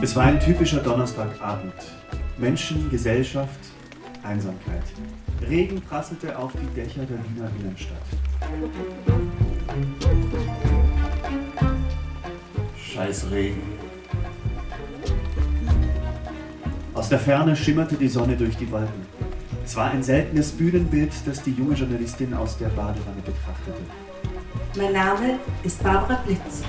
Es war ein typischer Donnerstagabend. Menschen, Gesellschaft, Einsamkeit. Regen prasselte auf die Dächer der Wiener Innenstadt. Scheiß Regen. Aus der Ferne schimmerte die Sonne durch die Wolken. Es war ein seltenes Bühnenbild, das die junge Journalistin aus der Badewanne betrachtete. Mein Name ist Barbara Blitz.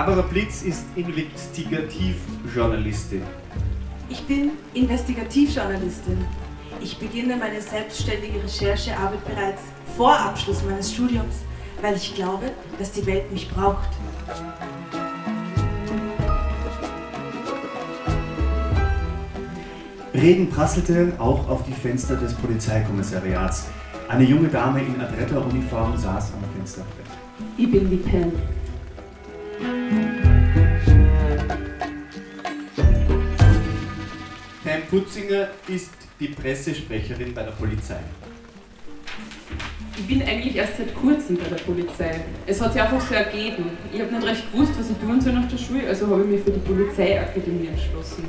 Barbara Blitz ist Investigativjournalistin. Ich bin Investigativjournalistin. Ich beginne meine selbstständige Recherchearbeit bereits vor Abschluss meines Studiums, weil ich glaube, dass die Welt mich braucht. Regen prasselte auch auf die Fenster des Polizeikommissariats. Eine junge Dame in Adretta-Uniform saß am Fensterbrett. Ich bin die Pen. Pam Putzinger ist die Pressesprecherin bei der Polizei. Ich bin eigentlich erst seit kurzem bei der Polizei. Es hat sich einfach so ergeben. Ich habe nicht recht gewusst, was ich tun soll nach der Schule, also habe ich mich für die Polizeiakademie entschlossen.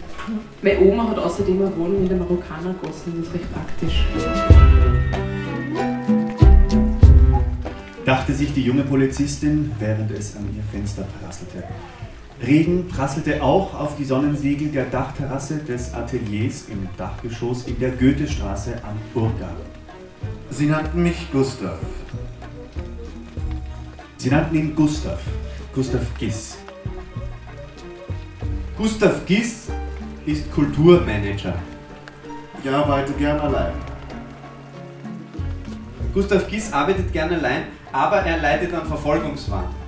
Meine Oma hat außerdem eine Wohnung in der Marokkanergasse, das ist recht praktisch. dachte sich die junge Polizistin, während es an ihr Fenster prasselte. Regen prasselte auch auf die Sonnensegel der Dachterrasse des Ateliers im Dachgeschoss in der Goethestraße am Burggarten. Sie nannten mich Gustav. Sie nannten ihn Gustav, Gustav Giss. Gustav Giss ist Kulturmanager. Ich arbeite gern allein. Gustav Giss arbeitet gerne allein, aber er leidet an Verfolgungswahn.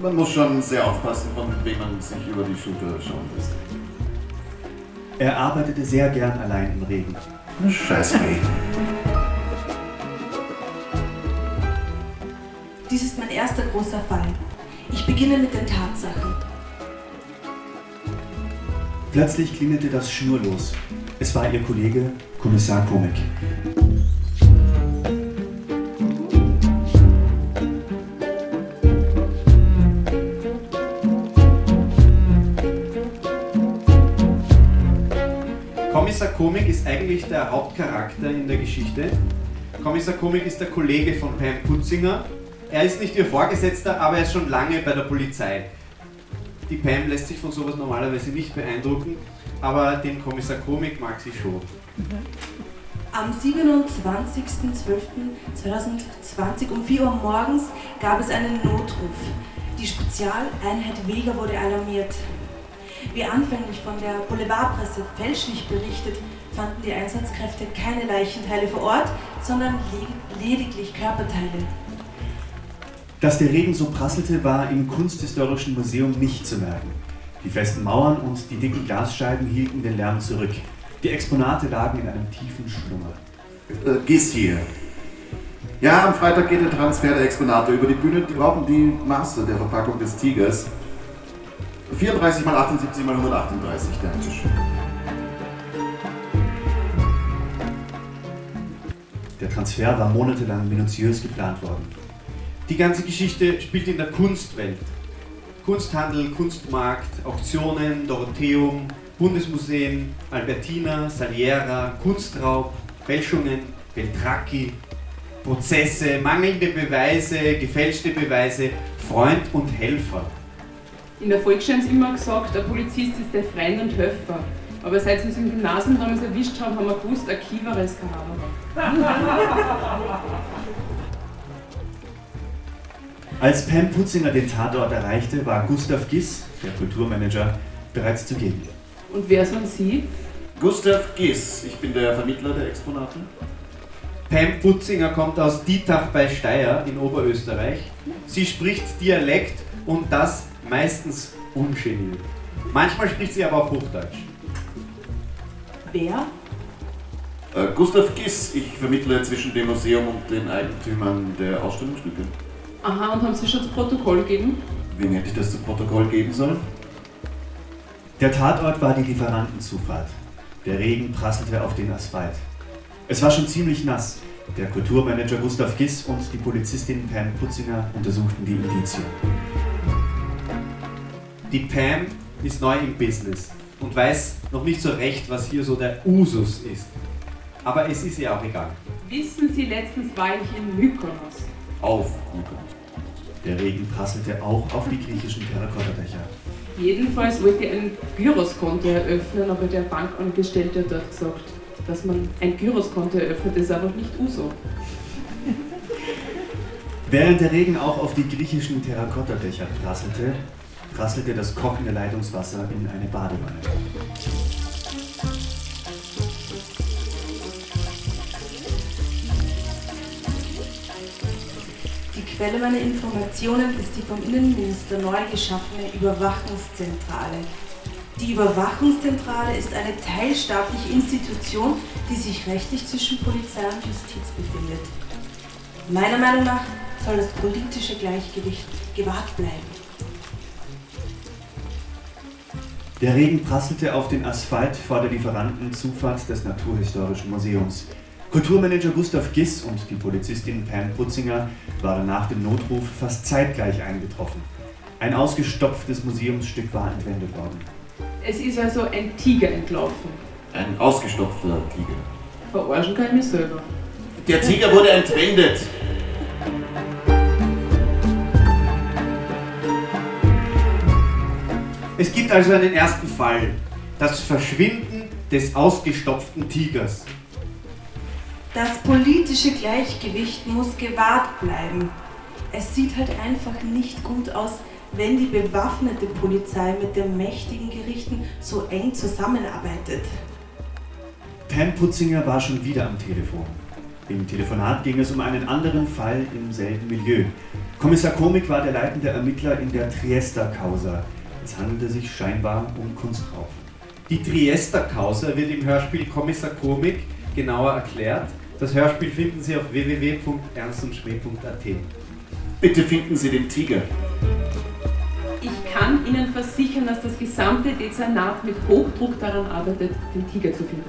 Man muss schon sehr aufpassen, von wem man sich über die Schulter schauen lässt. Er arbeitete sehr gern allein im Regen. Scheiß Regen. Dies ist mein erster großer Fall. Ich beginne mit den Tatsachen. Plötzlich klingelte das schnurlos. Es war ihr Kollege, Kommissar Komik. Komik ist eigentlich der Hauptcharakter in der Geschichte. Kommissar Komik ist der Kollege von Pam Putzinger. Er ist nicht ihr Vorgesetzter, aber er ist schon lange bei der Polizei. Die Pam lässt sich von sowas normalerweise nicht beeindrucken, aber den Kommissar Komik mag sie schon. Am 27.12.2020 um 4 Uhr morgens gab es einen Notruf. Die Spezialeinheit Vega wurde alarmiert. Wie anfänglich von der Boulevardpresse fälschlich berichtet, fanden die Einsatzkräfte keine Leichenteile vor Ort, sondern le- lediglich Körperteile. Dass der Regen so prasselte, war im Kunsthistorischen Museum nicht zu merken. Die festen Mauern und die dicken Glasscheiben hielten den Lärm zurück. Die Exponate lagen in einem tiefen Schlummer. Äh, Giss hier. Ja, am Freitag geht der Transfer der Exponate über die Bühne. Die brauchen die Maße der Verpackung des Tigers. 34 mal 78 mal 138, der Tisch. Der Transfer war monatelang minutiös geplant worden. Die ganze Geschichte spielt in der Kunstwelt. Kunsthandel, Kunstmarkt, Auktionen, Dorotheum, Bundesmuseen, Albertina, Saliera, Kunstraub, Fälschungen, Beltracchi, Prozesse, mangelnde Beweise, gefälschte Beweise, Freund und Helfer. In der Volksschule haben sie immer gesagt, der Polizist ist der Freund und Helfer. Aber seit sie uns im Gymnasium damals erwischt haben, haben wir gewusst, ein Kiewer ist kein. Als Pam Putzinger den Tatort erreichte, war Gustav Giss, der Kulturmanager, bereits zugegen. Und wer sind Sie? Gustav Giss, ich bin der Vermittler der Exponate. Pam Putzinger kommt aus Dietach bei Steyr in Oberösterreich. Sie spricht Dialekt und das meistens ungeniert. Manchmal spricht sie aber auch Hochdeutsch. Wer? Äh, Gustav Giss, ich vermittle zwischen dem Museum und den Eigentümern der Ausstellungsstücke. Aha, und haben Sie schon das Protokoll gegeben? Wem hätte ich das zu Protokoll geben sollen? Der Tatort war die Lieferantenzufahrt. Der Regen prasselte auf den Asphalt. Es war schon ziemlich nass. Der Kulturmanager Gustav Giss und die Polizistin Pam Putzinger untersuchten die Indizien. Die Pam ist neu im Business und weiß noch nicht so recht, was hier so der Usus ist. Aber es ist ihr auch egal. Wissen Sie, letztens war ich in Mykonos. Auf, Mykonos. Der Regen prasselte auch auf die griechischen Terrakottadächer. Jedenfalls wollte ich ein Gyroskonto eröffnen, aber der Bankangestellte hat dort gesagt, dass man ein Gyroskonto eröffnet, ist einfach nicht Uso. Während der Regen auch auf die griechischen Terrakottadächer prasselte, prasselte das kochende Leitungswasser in eine Badewanne. Die Quelle meiner Informationen ist die vom Innenminister neu geschaffene Überwachungszentrale. Die Überwachungszentrale ist eine teilstaatliche Institution, die sich rechtlich zwischen Polizei und Justiz befindet. Meiner Meinung nach soll das politische Gleichgewicht gewahrt bleiben. Der Regen prasselte auf den Asphalt vor der Lieferantenzufahrt des Naturhistorischen Museums. Kulturmanager Gustav Giss und die Polizistin Pam Putzinger waren nach dem Notruf fast zeitgleich eingetroffen. Ein ausgestopftes Museumsstück war entwendet worden. Es ist also ein Tiger entlaufen. Ein ausgestopfter Tiger. Verarschen kann ich mich selber. Der Tiger wurde entwendet. Es gibt also einen ersten Fall. Das Verschwinden des ausgestopften Tigers. Das politische Gleichgewicht muss gewahrt bleiben. Es sieht halt einfach nicht gut aus, wenn die bewaffnete Polizei mit den mächtigen Gerichten so eng zusammenarbeitet. Pam Putzinger war schon wieder am Telefon. Im Telefonat ging es um einen anderen Fall im selben Milieu. Kommissar Komik war der leitende Ermittler in der Triester-Causa. Es handelte sich scheinbar um Kunstraub. Die Triester-Causa wird im Hörspiel Kommissar Komik genauer erklärt. Das Hörspiel finden Sie auf www.ernstundschmäh.at. Bitte finden Sie den Tiger. Ich kann Ihnen versichern, dass das gesamte Dezernat mit Hochdruck daran arbeitet, den Tiger zu finden.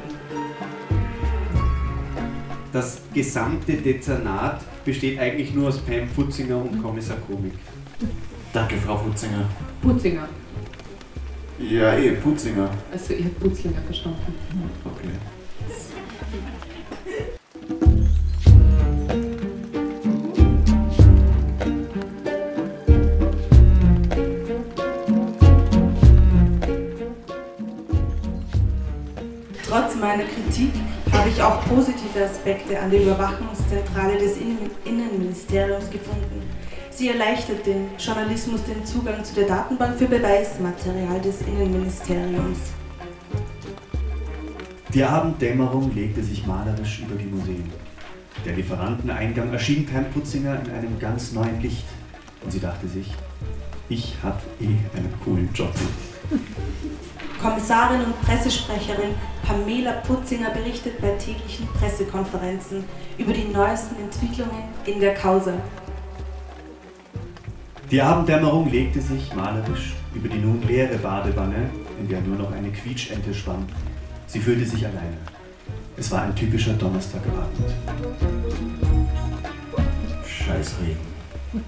Das gesamte Dezernat besteht eigentlich nur aus Pam Putzinger und Kommissar Komik. Danke, Frau Putzinger. Putzinger. Ja, eh, Putzinger. Also ich habe Putzlinger verstanden. Okay. Trotz meiner Kritik habe ich auch positive Aspekte an der Überwachungszentrale des Innen Innenministeriums gefunden. Sie erleichtert den Journalismus den Zugang zu der Datenbank für Beweismaterial des Innenministeriums. Die Abenddämmerung legte sich malerisch über die Museen. Der Lieferanteneingang erschien Pam Putzinger in einem ganz neuen Licht. Und sie dachte sich, ich habe eh einen coolen Job. Kommissarin und Pressesprecherin Pamela Putzinger berichtet bei täglichen Pressekonferenzen über die neuesten Entwicklungen in der Causa. Die Abenddämmerung legte sich malerisch über die nun leere Badewanne, in der nur noch eine Quietschente schwamm. Sie fühlte sich alleine. Es war ein typischer Donnerstagabend. Scheiß Regen.